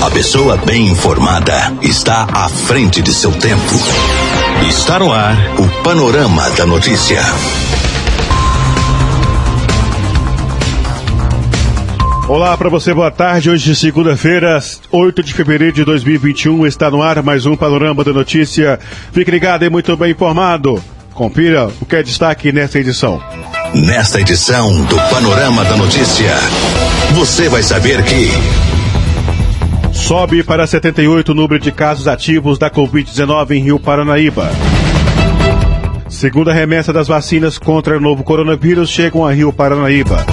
A pessoa bem informada está à frente de seu tempo. Está no ar o Panorama da Notícia. Olá para você, boa tarde. Hoje, segunda-feira, 8 de fevereiro de 2021, está no ar mais um Panorama da Notícia. Fique ligado e muito bem informado. Confira o que é destaque nesta edição. Nesta edição do Panorama da Notícia, você vai saber que. Sobe para 78 o número de casos ativos da Covid-19 em Rio Paranaíba. Segunda remessa das vacinas contra o novo coronavírus chegam a Rio Paranaíba.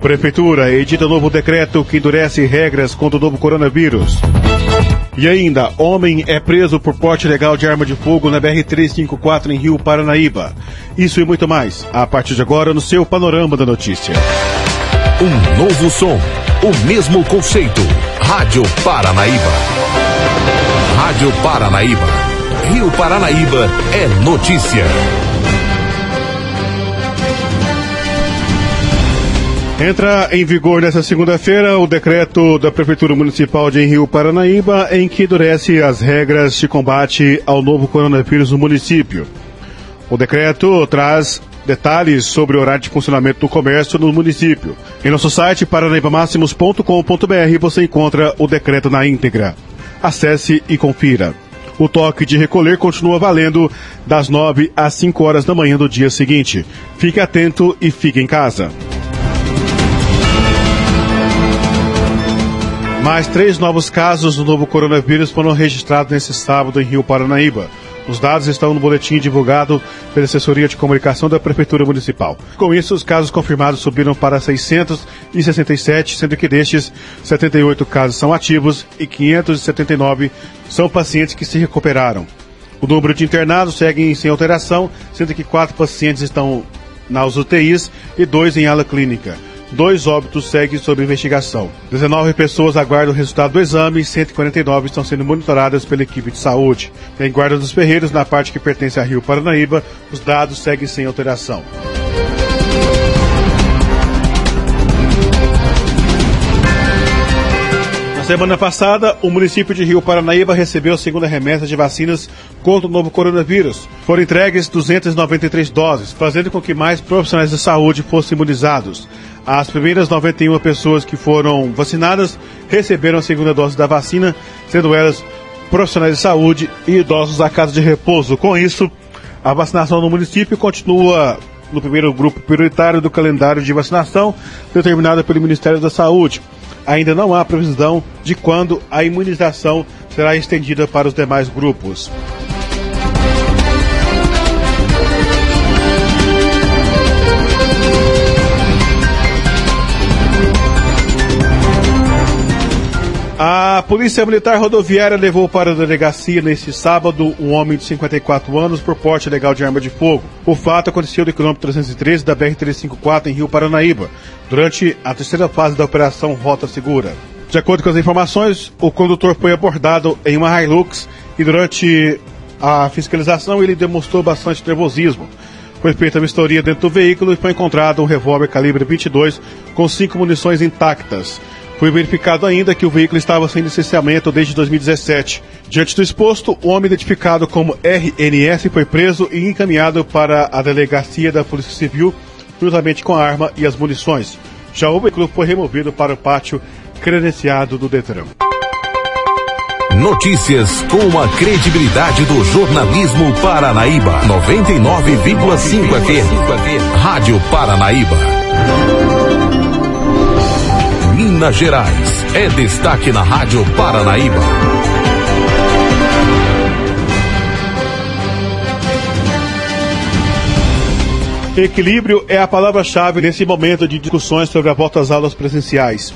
Prefeitura edita novo decreto que endurece regras contra o novo coronavírus. E ainda, homem é preso por porte legal de arma de fogo na BR-354 em Rio Paranaíba. Isso e muito mais, a partir de agora no seu Panorama da Notícia. Um novo som, o mesmo conceito. Rádio Paranaíba. Rádio Paranaíba. Rio Paranaíba é notícia. Entra em vigor nesta segunda-feira o decreto da Prefeitura Municipal de Rio Paranaíba, em que endurece as regras de combate ao novo coronavírus no município. O decreto traz detalhes sobre o horário de funcionamento do comércio no município. Em nosso site paranaibamáximos.com.br você encontra o decreto na íntegra. Acesse e confira. O toque de recolher continua valendo das 9 às 5 horas da manhã do dia seguinte. Fique atento e fique em casa. Mais três novos casos do novo coronavírus foram registrados nesse sábado em Rio Paranaíba. Os dados estão no boletim divulgado pela assessoria de comunicação da Prefeitura Municipal. Com isso, os casos confirmados subiram para 667, sendo que destes, 78 casos são ativos e 579 são pacientes que se recuperaram. O número de internados segue sem alteração, sendo que quatro pacientes estão nas UTIs e dois em ala clínica. Dois óbitos seguem sob investigação. 19 pessoas aguardam o resultado do exame e 149 estão sendo monitoradas pela equipe de saúde. Em Guarda dos Ferreiros, na parte que pertence a Rio Paranaíba, os dados seguem sem alteração. Na semana passada, o município de Rio Paranaíba recebeu a segunda remessa de vacinas contra o novo coronavírus. Foram entregues 293 doses, fazendo com que mais profissionais de saúde fossem imunizados. As primeiras 91 pessoas que foram vacinadas receberam a segunda dose da vacina, sendo elas profissionais de saúde e idosos da casa de repouso. Com isso, a vacinação no município continua no primeiro grupo prioritário do calendário de vacinação determinado pelo Ministério da Saúde. Ainda não há previsão de quando a imunização será estendida para os demais grupos. A Polícia Militar Rodoviária levou para a delegacia neste sábado um homem de 54 anos por porte legal de arma de fogo. O fato aconteceu no quilômetro 313 da BR-354 em Rio Paranaíba, durante a terceira fase da Operação Rota Segura. De acordo com as informações, o condutor foi abordado em uma Hilux e durante a fiscalização ele demonstrou bastante nervosismo. Foi feita a vistoria dentro do veículo e foi encontrado um revólver calibre 22 com cinco munições intactas. Foi verificado ainda que o veículo estava sem licenciamento desde 2017. Diante do exposto, o homem identificado como RNS foi preso e encaminhado para a delegacia da Polícia Civil, juntamente com a arma e as munições. Já o veículo foi removido para o pátio credenciado do Detran. Notícias com a credibilidade do jornalismo Paranaíba. 99,5 FM. Rádio Paranaíba. Minas Gerais. É destaque na Rádio Paranaíba. Equilíbrio é a palavra-chave nesse momento de discussões sobre a volta às aulas presenciais.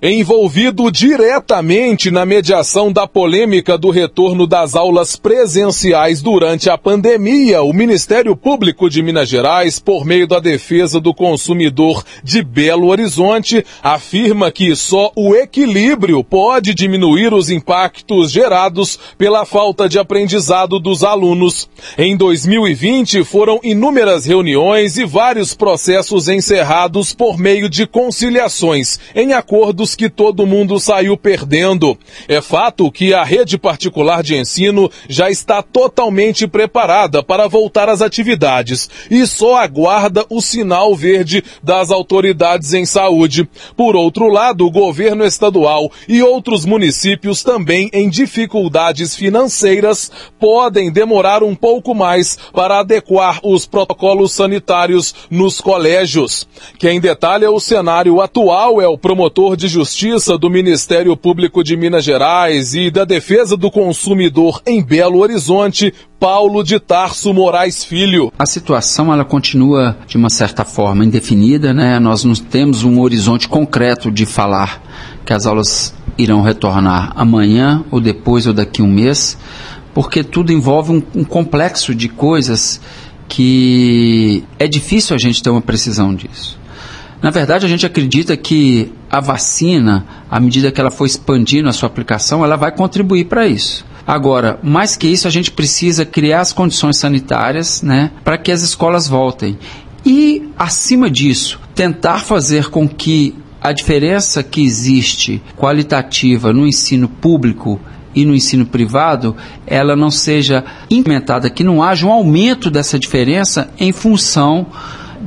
Envolvido diretamente na mediação da polêmica do retorno das aulas presenciais durante a pandemia, o Ministério Público de Minas Gerais, por meio da defesa do consumidor de Belo Horizonte, afirma que só o equilíbrio pode diminuir os impactos gerados pela falta de aprendizado dos alunos. Em 2020, foram inúmeras reuniões e vários processos encerrados por meio de conciliações, em acordos que todo mundo saiu perdendo. É fato que a rede particular de ensino já está totalmente preparada para voltar às atividades e só aguarda o sinal verde das autoridades em saúde. Por outro lado, o governo estadual e outros municípios também em dificuldades financeiras podem demorar um pouco mais para adequar os protocolos sanitários nos colégios. Quem detalha o cenário atual é o promotor de justiça do Ministério Público de Minas Gerais e da Defesa do Consumidor em Belo Horizonte, Paulo de Tarso Moraes Filho. A situação ela continua de uma certa forma indefinida, né? Nós não temos um horizonte concreto de falar que as aulas irão retornar amanhã ou depois ou daqui um mês, porque tudo envolve um, um complexo de coisas que é difícil a gente ter uma precisão disso. Na verdade, a gente acredita que a vacina, à medida que ela for expandindo a sua aplicação, ela vai contribuir para isso. Agora, mais que isso, a gente precisa criar as condições sanitárias né, para que as escolas voltem. E, acima disso, tentar fazer com que a diferença que existe qualitativa no ensino público e no ensino privado, ela não seja implementada, que não haja um aumento dessa diferença em função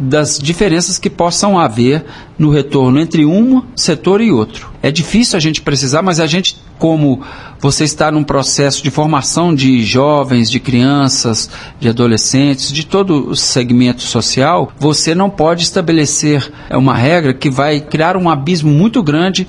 das diferenças que possam haver no retorno entre um setor e outro. É difícil a gente precisar, mas a gente, como você está num processo de formação de jovens, de crianças, de adolescentes, de todo o segmento social, você não pode estabelecer uma regra que vai criar um abismo muito grande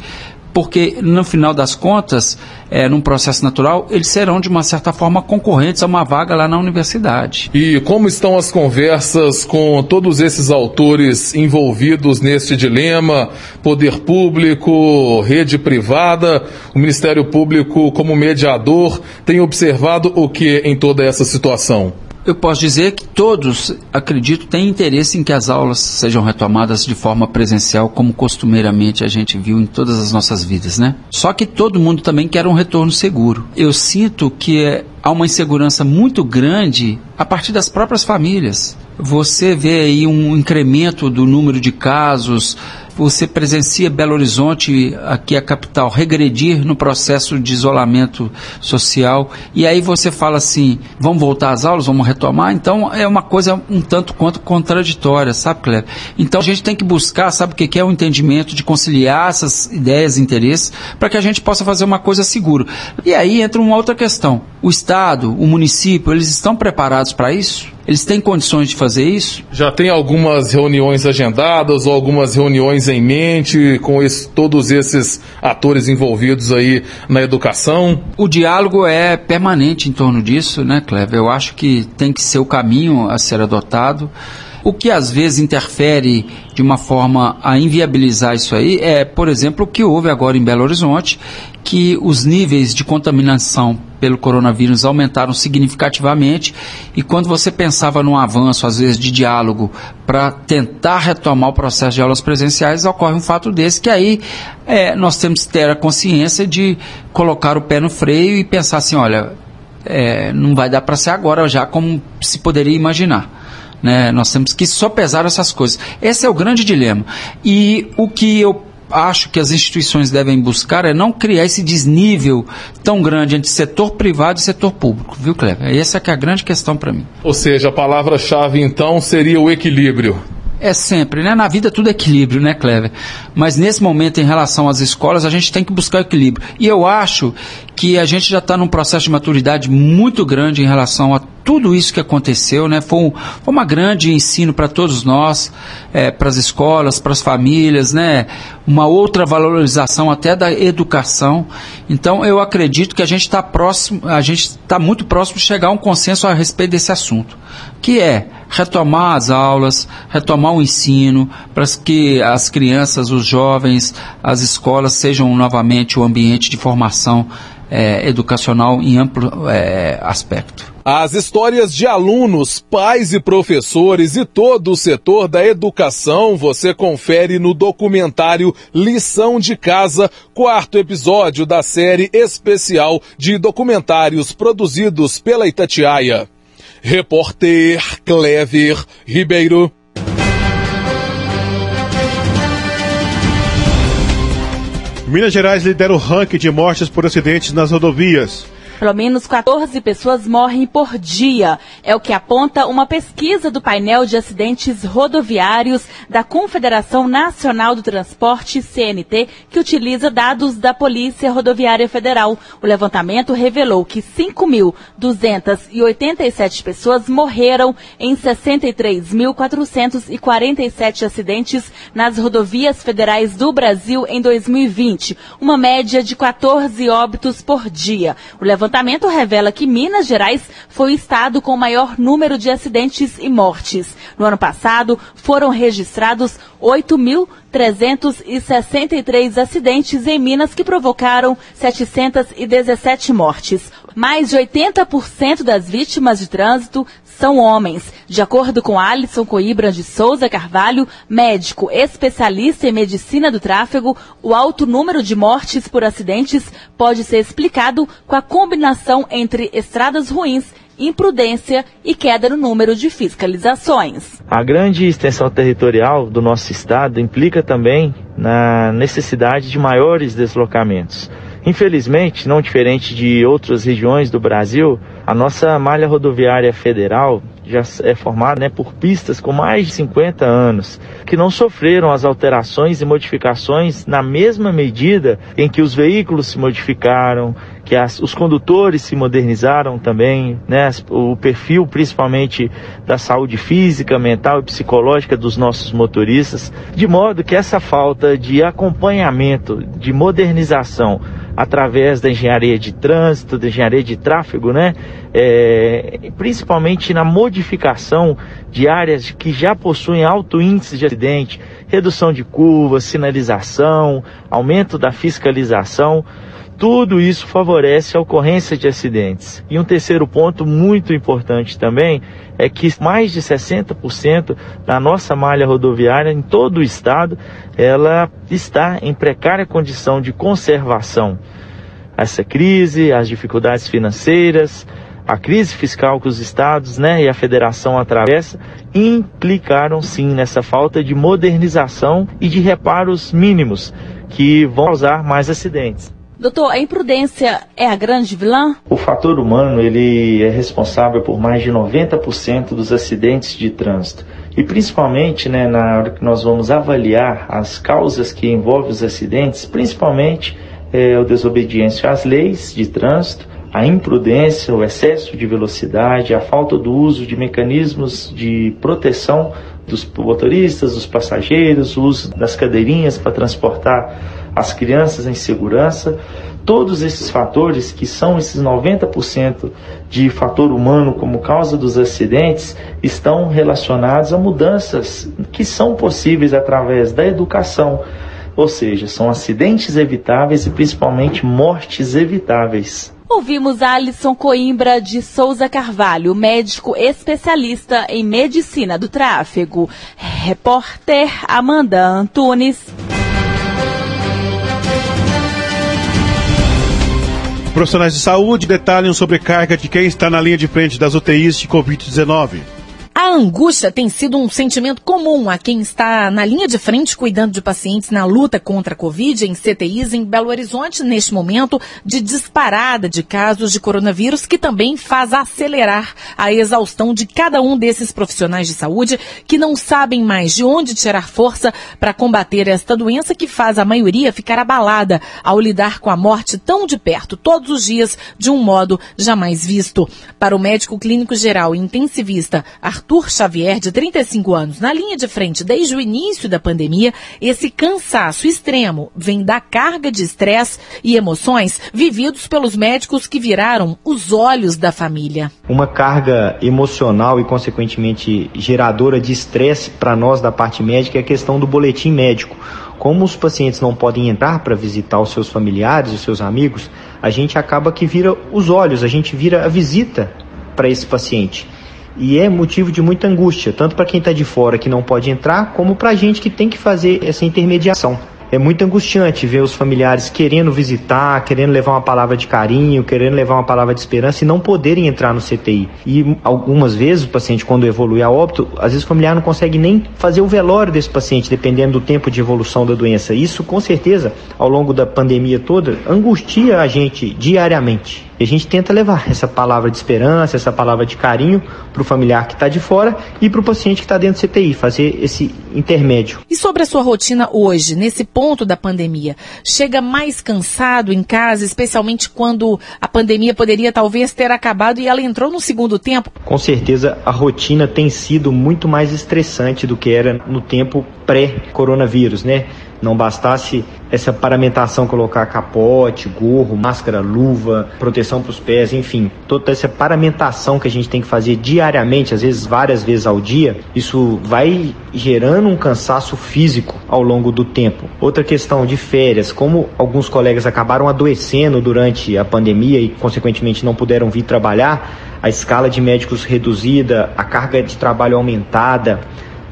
porque no final das contas, é, num processo natural, eles serão de uma certa forma concorrentes a uma vaga lá na universidade. E como estão as conversas com todos esses autores envolvidos neste dilema? Poder público, rede privada, o Ministério Público como mediador tem observado o que em toda essa situação? Eu posso dizer que todos, acredito, têm interesse em que as aulas sejam retomadas de forma presencial, como costumeiramente a gente viu em todas as nossas vidas, né? Só que todo mundo também quer um retorno seguro. Eu sinto que é, há uma insegurança muito grande a partir das próprias famílias. Você vê aí um incremento do número de casos, você presencia Belo Horizonte, aqui a capital, regredir no processo de isolamento social, e aí você fala assim: vamos voltar às aulas, vamos retomar? Então é uma coisa um tanto quanto contraditória, sabe, Cleber? Então a gente tem que buscar, sabe o que é o entendimento de conciliar essas ideias e interesses para que a gente possa fazer uma coisa segura. E aí entra uma outra questão: o Estado, o município, eles estão preparados para isso? Eles têm condições de fazer isso? Já tem algumas reuniões agendadas ou algumas reuniões em mente com esse, todos esses atores envolvidos aí na educação? O diálogo é permanente em torno disso, né, Cleber? Eu acho que tem que ser o caminho a ser adotado. O que às vezes interfere de uma forma a inviabilizar isso aí é, por exemplo, o que houve agora em Belo Horizonte, que os níveis de contaminação pelo coronavírus aumentaram significativamente e quando você pensava num avanço, às vezes, de diálogo para tentar retomar o processo de aulas presenciais, ocorre um fato desse que aí é, nós temos que ter a consciência de colocar o pé no freio e pensar assim, olha, é, não vai dar para ser agora já como se poderia imaginar. Né? Nós temos que sopesar essas coisas. Esse é o grande dilema. E o que eu acho que as instituições devem buscar é não criar esse desnível tão grande entre setor privado e setor público, viu, Cleber? Essa que é a grande questão para mim. Ou seja, a palavra-chave então seria o equilíbrio. É sempre, né? Na vida tudo é equilíbrio, né, Clever? Mas nesse momento, em relação às escolas, a gente tem que buscar equilíbrio. E eu acho que a gente já está num processo de maturidade muito grande em relação a tudo isso que aconteceu, né? Foi, um, foi uma grande ensino para todos nós, é, para as escolas, para as famílias, né? Uma outra valorização até da educação. Então eu acredito que a gente está próximo, a gente está muito próximo de chegar a um consenso a respeito desse assunto, que é retomar as aulas, retomar o ensino, para que as crianças, os jovens, as escolas sejam novamente o ambiente de formação é, educacional em amplo é, aspecto. As histórias de alunos, pais e professores e todo o setor da educação você confere no documentário Lição de Casa, quarto episódio da série especial de documentários produzidos pela Itatiaia. Repórter Clever Ribeiro. Minas Gerais lidera o ranking de mortes por acidentes nas rodovias. Pelo menos 14 pessoas morrem por dia. É o que aponta uma pesquisa do painel de acidentes rodoviários da Confederação Nacional do Transporte, CNT, que utiliza dados da Polícia Rodoviária Federal. O levantamento revelou que 5.287 pessoas morreram em 63.447 acidentes nas rodovias federais do Brasil em 2020, uma média de 14 óbitos por dia. O levantamento levantamento revela que Minas Gerais foi o estado com o maior número de acidentes e mortes. No ano passado, foram registrados 8.363 acidentes em Minas que provocaram 717 mortes. Mais de 80% das vítimas de trânsito são homens. De acordo com Alisson Coimbra de Souza Carvalho, médico especialista em medicina do tráfego, o alto número de mortes por acidentes pode ser explicado com a combinação entre estradas ruins imprudência e queda no número de fiscalizações. A grande extensão territorial do nosso estado implica também na necessidade de maiores deslocamentos. Infelizmente, não diferente de outras regiões do Brasil, a nossa malha rodoviária federal já é formada né, por pistas com mais de 50 anos, que não sofreram as alterações e modificações na mesma medida em que os veículos se modificaram, que as, os condutores se modernizaram também, né, o perfil principalmente da saúde física, mental e psicológica dos nossos motoristas, de modo que essa falta de acompanhamento, de modernização através da engenharia de trânsito, da engenharia de tráfego, né, é, principalmente na modificação de áreas que já possuem alto índice de acidente, redução de curvas, sinalização, aumento da fiscalização, tudo isso favorece a ocorrência de acidentes. E um terceiro ponto muito importante também é que mais de 60% da nossa malha rodoviária em todo o estado, ela está em precária condição de conservação. Essa crise, as dificuldades financeiras, a crise fiscal que os estados né, e a federação atravessam implicaram sim nessa falta de modernização e de reparos mínimos que vão causar mais acidentes. Doutor, a imprudência é a grande vilã? O fator humano ele é responsável por mais de 90% dos acidentes de trânsito. E principalmente né, na hora que nós vamos avaliar as causas que envolvem os acidentes, principalmente é, a desobediência às leis de trânsito, a imprudência, o excesso de velocidade, a falta do uso de mecanismos de proteção dos motoristas, dos passageiros, o uso das cadeirinhas para transportar as crianças em segurança. Todos esses fatores, que são esses 90% de fator humano como causa dos acidentes, estão relacionados a mudanças que são possíveis através da educação. Ou seja, são acidentes evitáveis e principalmente mortes evitáveis. Ouvimos Alisson Coimbra de Souza Carvalho, médico especialista em medicina do tráfego. Repórter Amanda Antunes. Profissionais de saúde detalham sobrecarga de quem está na linha de frente das UTIs de Covid-19. A angústia tem sido um sentimento comum a quem está na linha de frente cuidando de pacientes na luta contra a Covid em CTIs em Belo Horizonte, neste momento de disparada de casos de coronavírus, que também faz acelerar a exaustão de cada um desses profissionais de saúde que não sabem mais de onde tirar força para combater esta doença que faz a maioria ficar abalada ao lidar com a morte tão de perto, todos os dias, de um modo jamais visto. Para o médico clínico geral intensivista Arthur Xavier, de 35 anos, na linha de frente desde o início da pandemia, esse cansaço extremo vem da carga de estresse e emoções vividos pelos médicos que viraram os olhos da família. Uma carga emocional e, consequentemente, geradora de estresse para nós da parte médica é a questão do boletim médico. Como os pacientes não podem entrar para visitar os seus familiares, os seus amigos, a gente acaba que vira os olhos, a gente vira a visita para esse paciente e é motivo de muita angústia, tanto para quem está de fora que não pode entrar, como para a gente que tem que fazer essa intermediação. é muito angustiante ver os familiares querendo visitar, querendo levar uma palavra de carinho, querendo levar uma palavra de esperança e não poderem entrar no CTI. E algumas vezes o paciente, quando evolui a óbito, às vezes o familiar não consegue nem fazer o velório desse paciente, dependendo do tempo de evolução da doença. Isso, com certeza, ao longo da pandemia toda, angustia a gente diariamente. E a gente tenta levar essa palavra de esperança, essa palavra de carinho para o familiar que está de fora e para o paciente que está dentro do CTI, fazer esse intermédio. E sobre a sua rotina hoje, nesse ponto da pandemia, chega mais cansado em casa, especialmente quando a pandemia poderia talvez ter acabado e ela entrou no segundo tempo? Com certeza a rotina tem sido muito mais estressante do que era no tempo pré-coronavírus, né? Não bastasse essa paramentação, colocar capote, gorro, máscara, luva, proteção para os pés, enfim, toda essa paramentação que a gente tem que fazer diariamente, às vezes várias vezes ao dia, isso vai gerando um cansaço físico ao longo do tempo. Outra questão de férias, como alguns colegas acabaram adoecendo durante a pandemia e, consequentemente, não puderam vir trabalhar, a escala de médicos reduzida, a carga de trabalho aumentada,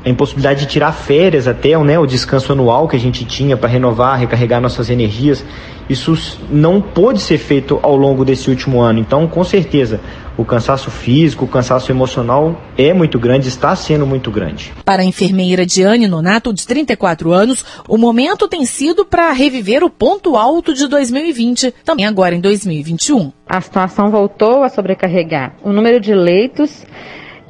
a impossibilidade de tirar férias até, né, o descanso anual que a gente tinha para renovar, recarregar nossas energias, isso não pôde ser feito ao longo desse último ano. Então, com certeza, o cansaço físico, o cansaço emocional é muito grande, está sendo muito grande. Para a enfermeira Diane Nonato, de 34 anos, o momento tem sido para reviver o ponto alto de 2020, também agora em 2021. A situação voltou a sobrecarregar o número de leitos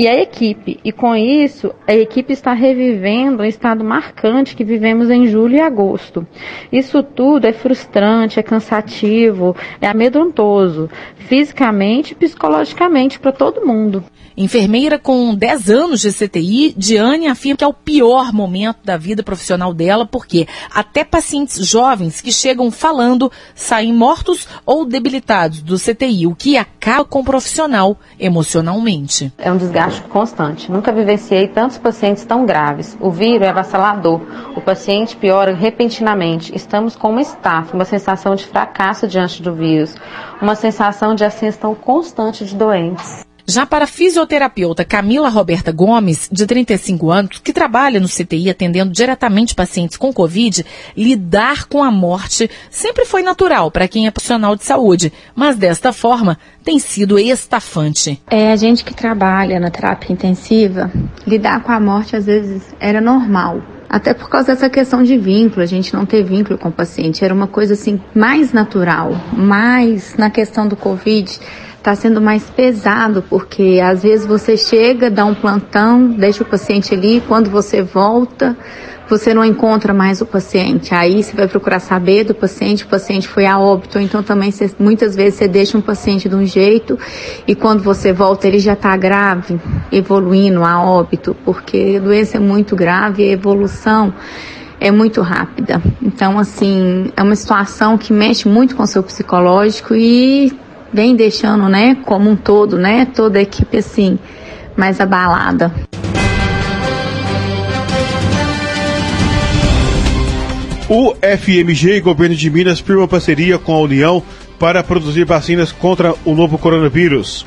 e a equipe. E com isso, a equipe está revivendo um estado marcante que vivemos em julho e agosto. Isso tudo é frustrante, é cansativo, é amedrontoso, fisicamente e psicologicamente para todo mundo. Enfermeira com 10 anos de CTI, Diane afirma que é o pior momento da vida profissional dela, porque até pacientes jovens que chegam falando saem mortos ou debilitados do CTI, o que acaba com o profissional emocionalmente. É um desgaste constante. Nunca vivenciei tantos pacientes tão graves. O vírus é avassalador. O paciente piora repentinamente. Estamos com uma estafa, uma sensação de fracasso diante do vírus, uma sensação de ascensão constante de doentes. Já para a fisioterapeuta Camila Roberta Gomes, de 35 anos, que trabalha no CTI atendendo diretamente pacientes com Covid, lidar com a morte sempre foi natural para quem é profissional de saúde, mas desta forma tem sido estafante. É a gente que trabalha na terapia intensiva, lidar com a morte às vezes era normal. Até por causa dessa questão de vínculo, a gente não ter vínculo com o paciente, era uma coisa assim mais natural, mais na questão do Covid está sendo mais pesado, porque às vezes você chega, dá um plantão, deixa o paciente ali, quando você volta, você não encontra mais o paciente. Aí você vai procurar saber do paciente, o paciente foi a óbito, então também você, muitas vezes você deixa um paciente de um jeito e quando você volta ele já está grave, evoluindo a óbito, porque a doença é muito grave a evolução é muito rápida. Então, assim, é uma situação que mexe muito com o seu psicológico e vem deixando, né, como um todo, né, toda a equipe assim mais abalada. O FMG e Governo de Minas firma parceria com a União para produzir vacinas contra o novo coronavírus.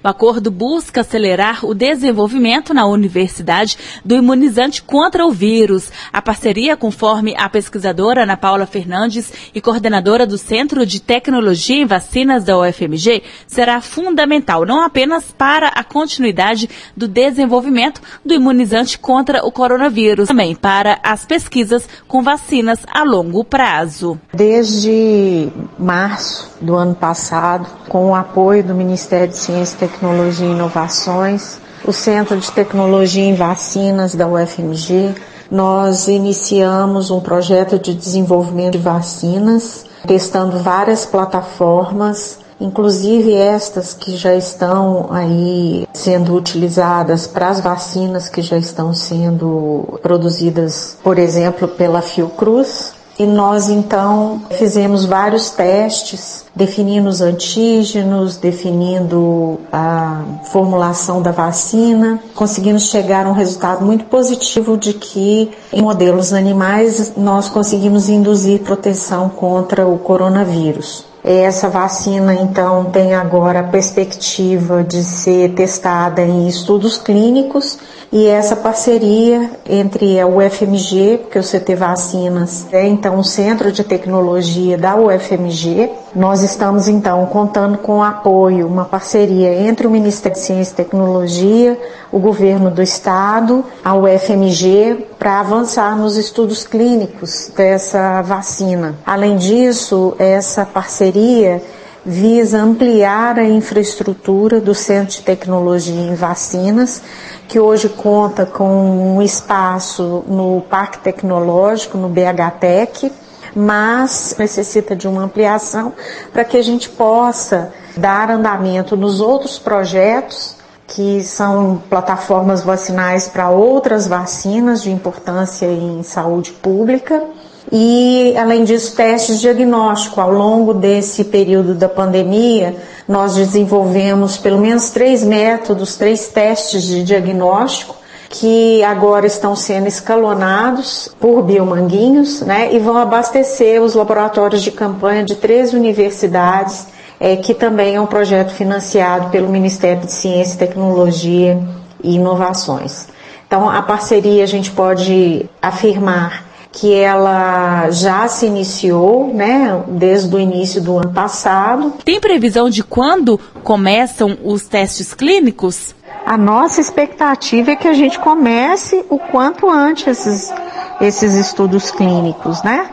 O acordo busca acelerar o desenvolvimento na universidade do imunizante contra o vírus. A parceria, conforme a pesquisadora Ana Paula Fernandes e coordenadora do Centro de Tecnologia em Vacinas da UFMG, será fundamental não apenas para a continuidade do desenvolvimento do imunizante contra o coronavírus, também para as pesquisas com vacinas a longo prazo. Desde março do ano passado, com o apoio do Ministério de Ciência e Tecnologia e Inovações, o Centro de Tecnologia em Vacinas da UFMG, nós iniciamos um projeto de desenvolvimento de vacinas, testando várias plataformas, inclusive estas que já estão aí sendo utilizadas para as vacinas que já estão sendo produzidas, por exemplo, pela Fiocruz, e nós então fizemos vários testes, definindo os antígenos, definindo a formulação da vacina. Conseguimos chegar a um resultado muito positivo de que em modelos animais nós conseguimos induzir proteção contra o coronavírus. Essa vacina, então, tem agora a perspectiva de ser testada em estudos clínicos e essa parceria entre a UFMG, porque o CT Vacinas é então o centro de tecnologia da UFMG, nós estamos então contando com apoio, uma parceria entre o Ministério de Ciência e Tecnologia, o governo do estado, a UFMG, para avançar nos estudos clínicos dessa vacina. Além disso, essa parceria visa ampliar a infraestrutura do Centro de Tecnologia em Vacinas, que hoje conta com um espaço no Parque Tecnológico, no BHTEC, mas necessita de uma ampliação para que a gente possa dar andamento nos outros projetos que são plataformas vacinais para outras vacinas de importância em saúde pública e, além disso, testes diagnóstico. Ao longo desse período da pandemia, nós desenvolvemos pelo menos três métodos, três testes de diagnóstico que agora estão sendo escalonados por biomanguinhos, né, e vão abastecer os laboratórios de campanha de três universidades, é, que também é um projeto financiado pelo Ministério de Ciência, Tecnologia e Inovações. Então, a parceria a gente pode afirmar que ela já se iniciou, né, desde o início do ano passado. Tem previsão de quando começam os testes clínicos? A nossa expectativa é que a gente comece o quanto antes esses, esses estudos clínicos, né?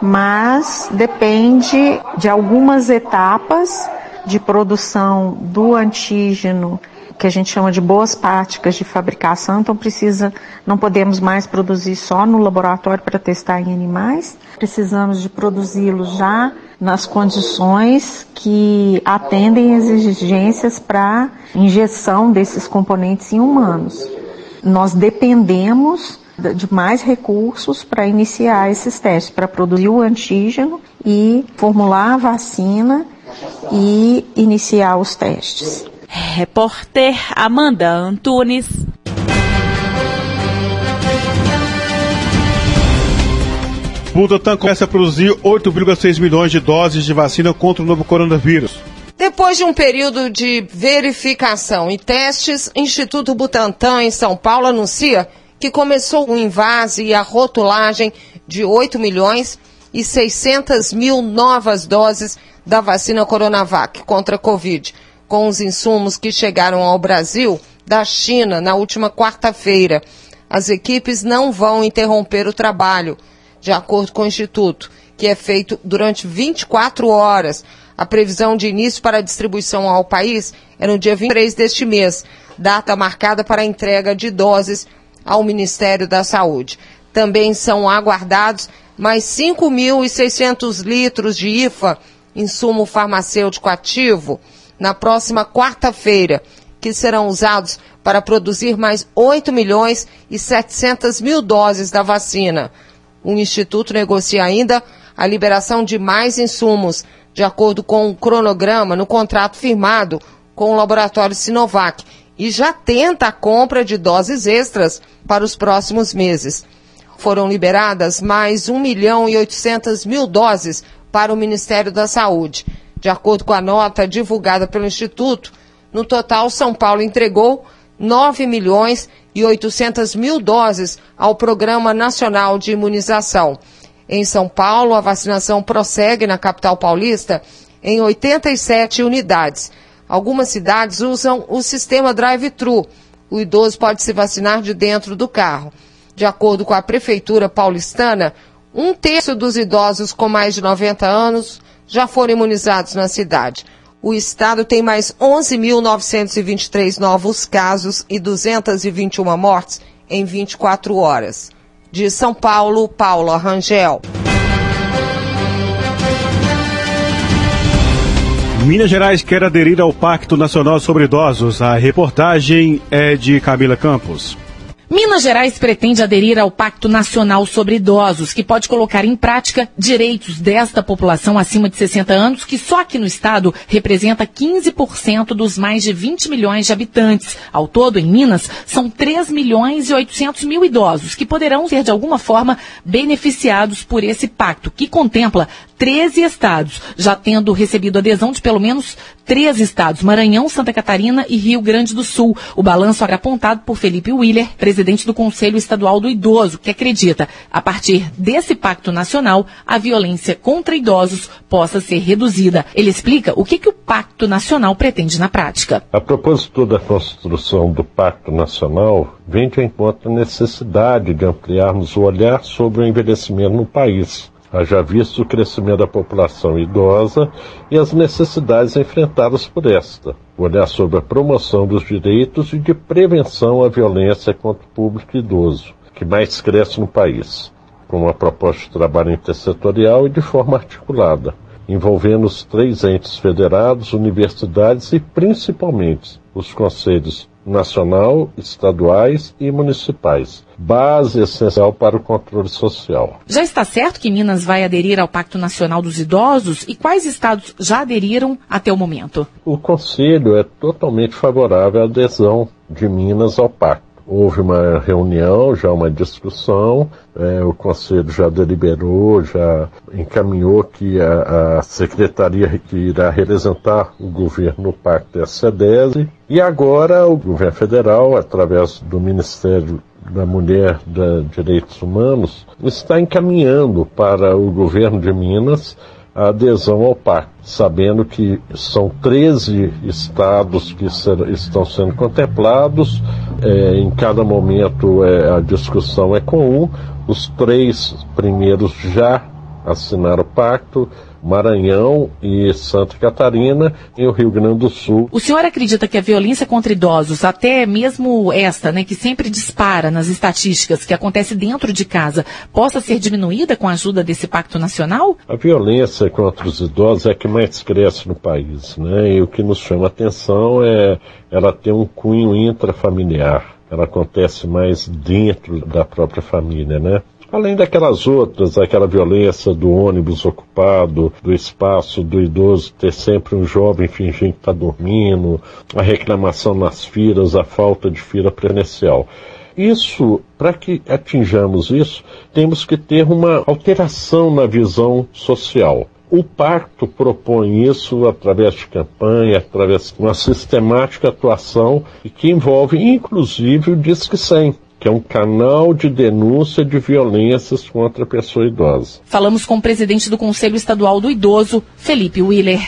Mas depende de algumas etapas de produção do antígeno que a gente chama de boas práticas de fabricação, então precisa, não podemos mais produzir só no laboratório para testar em animais, precisamos de produzi-lo já nas condições que atendem as exigências para injeção desses componentes em humanos. Nós dependemos de mais recursos para iniciar esses testes, para produzir o antígeno e formular a vacina e iniciar os testes. Repórter Amanda Antunes. Butantan começa a produzir 8,6 milhões de doses de vacina contra o novo coronavírus. Depois de um período de verificação e testes, Instituto Butantan em São Paulo anuncia que começou o invase e a rotulagem de 8 milhões e 600 mil novas doses da vacina Coronavac contra a Covid com os insumos que chegaram ao Brasil da China na última quarta-feira. As equipes não vão interromper o trabalho, de acordo com o Instituto, que é feito durante 24 horas. A previsão de início para a distribuição ao país é no dia 23 deste mês, data marcada para a entrega de doses ao Ministério da Saúde. Também são aguardados mais 5.600 litros de IFA, insumo farmacêutico ativo, na próxima quarta-feira, que serão usados para produzir mais 8 milhões e 700 mil doses da vacina. O Instituto negocia ainda a liberação de mais insumos, de acordo com o cronograma no contrato firmado com o laboratório Sinovac, e já tenta a compra de doses extras para os próximos meses. Foram liberadas mais 1 milhão e 800 mil doses para o Ministério da Saúde. De acordo com a nota divulgada pelo Instituto, no total, São Paulo entregou 9 milhões e 800 mil doses ao Programa Nacional de Imunização. Em São Paulo, a vacinação prossegue na capital paulista em 87 unidades. Algumas cidades usam o sistema drive-thru. O idoso pode se vacinar de dentro do carro. De acordo com a Prefeitura paulistana, um terço dos idosos com mais de 90 anos já foram imunizados na cidade. O estado tem mais 11.923 novos casos e 221 mortes em 24 horas. De São Paulo, Paula Rangel. Minas Gerais quer aderir ao Pacto Nacional sobre Idosos. A reportagem é de Camila Campos. Minas Gerais pretende aderir ao Pacto Nacional sobre Idosos, que pode colocar em prática direitos desta população acima de 60 anos, que só aqui no estado representa 15% dos mais de 20 milhões de habitantes. Ao todo, em Minas, são 3 milhões e 800 mil idosos que poderão ser, de alguma forma, beneficiados por esse pacto, que contempla 13 estados, já tendo recebido adesão de pelo menos três estados, Maranhão, Santa Catarina e Rio Grande do Sul. O balanço era apontado por Felipe Willer, presidente do Conselho Estadual do Idoso, que acredita, a partir desse pacto nacional, a violência contra idosos possa ser reduzida. Ele explica o que, que o Pacto Nacional pretende na prática. A propósito da construção do Pacto Nacional, vem de encontro a necessidade de ampliarmos o olhar sobre o envelhecimento no país haja visto o crescimento da população idosa e as necessidades enfrentadas por esta. Olhar sobre a promoção dos direitos e de prevenção à violência contra o público idoso, que mais cresce no país, com uma proposta de trabalho intersetorial e de forma articulada, envolvendo os três entes federados, universidades e principalmente os conselhos nacional, estaduais e municipais. Base essencial para o controle social. Já está certo que Minas vai aderir ao Pacto Nacional dos Idosos e quais estados já aderiram até o momento? O Conselho é totalmente favorável à adesão de Minas ao Pacto. Houve uma reunião, já uma discussão, é, o Conselho já deliberou, já encaminhou que a, a, secretaria que irá representar o governo no Pacto é a e agora o governo federal, através do Ministério da Mulher de Direitos Humanos, está encaminhando para o governo de Minas a adesão ao pacto, sabendo que são 13 estados que ser, estão sendo contemplados, é, em cada momento é, a discussão é comum, os três primeiros já assinaram o pacto, Maranhão e Santa Catarina, e o Rio Grande do Sul. O senhor acredita que a violência contra idosos, até mesmo esta, né, que sempre dispara nas estatísticas, que acontece dentro de casa, possa ser diminuída com a ajuda desse pacto nacional? A violência contra os idosos é a que mais cresce no país, né? E o que nos chama a atenção é ela ter um cunho intrafamiliar. Ela acontece mais dentro da própria família, né? Além daquelas outras, aquela violência do ônibus ocupado, do espaço do idoso ter sempre um jovem fingindo que está dormindo, a reclamação nas filas, a falta de fila presencial. Isso, para que atinjamos isso, temos que ter uma alteração na visão social. O pacto propõe isso através de campanha, através de uma sistemática atuação que envolve inclusive o Disque 100 que é um canal de denúncia de violências contra a pessoa idosa. Falamos com o presidente do Conselho Estadual do Idoso, Felipe Willer.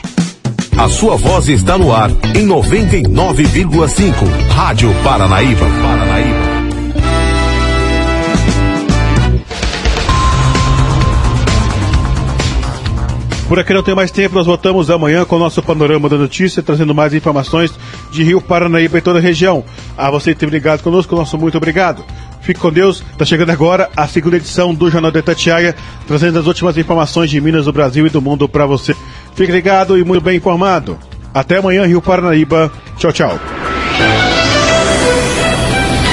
A sua voz está no ar em 99,5. Rádio Paranaíba. Paranaíba. Por aqui não tem mais tempo, nós voltamos amanhã com o nosso panorama da notícia, trazendo mais informações de Rio Paranaíba e toda a região. A você que teve ligado conosco, nosso muito obrigado. Fique com Deus, está chegando agora a segunda edição do Jornal de Tatiaia, trazendo as últimas informações de Minas, do Brasil e do mundo para você. Fique ligado e muito bem informado. Até amanhã, Rio Paranaíba. Tchau, tchau.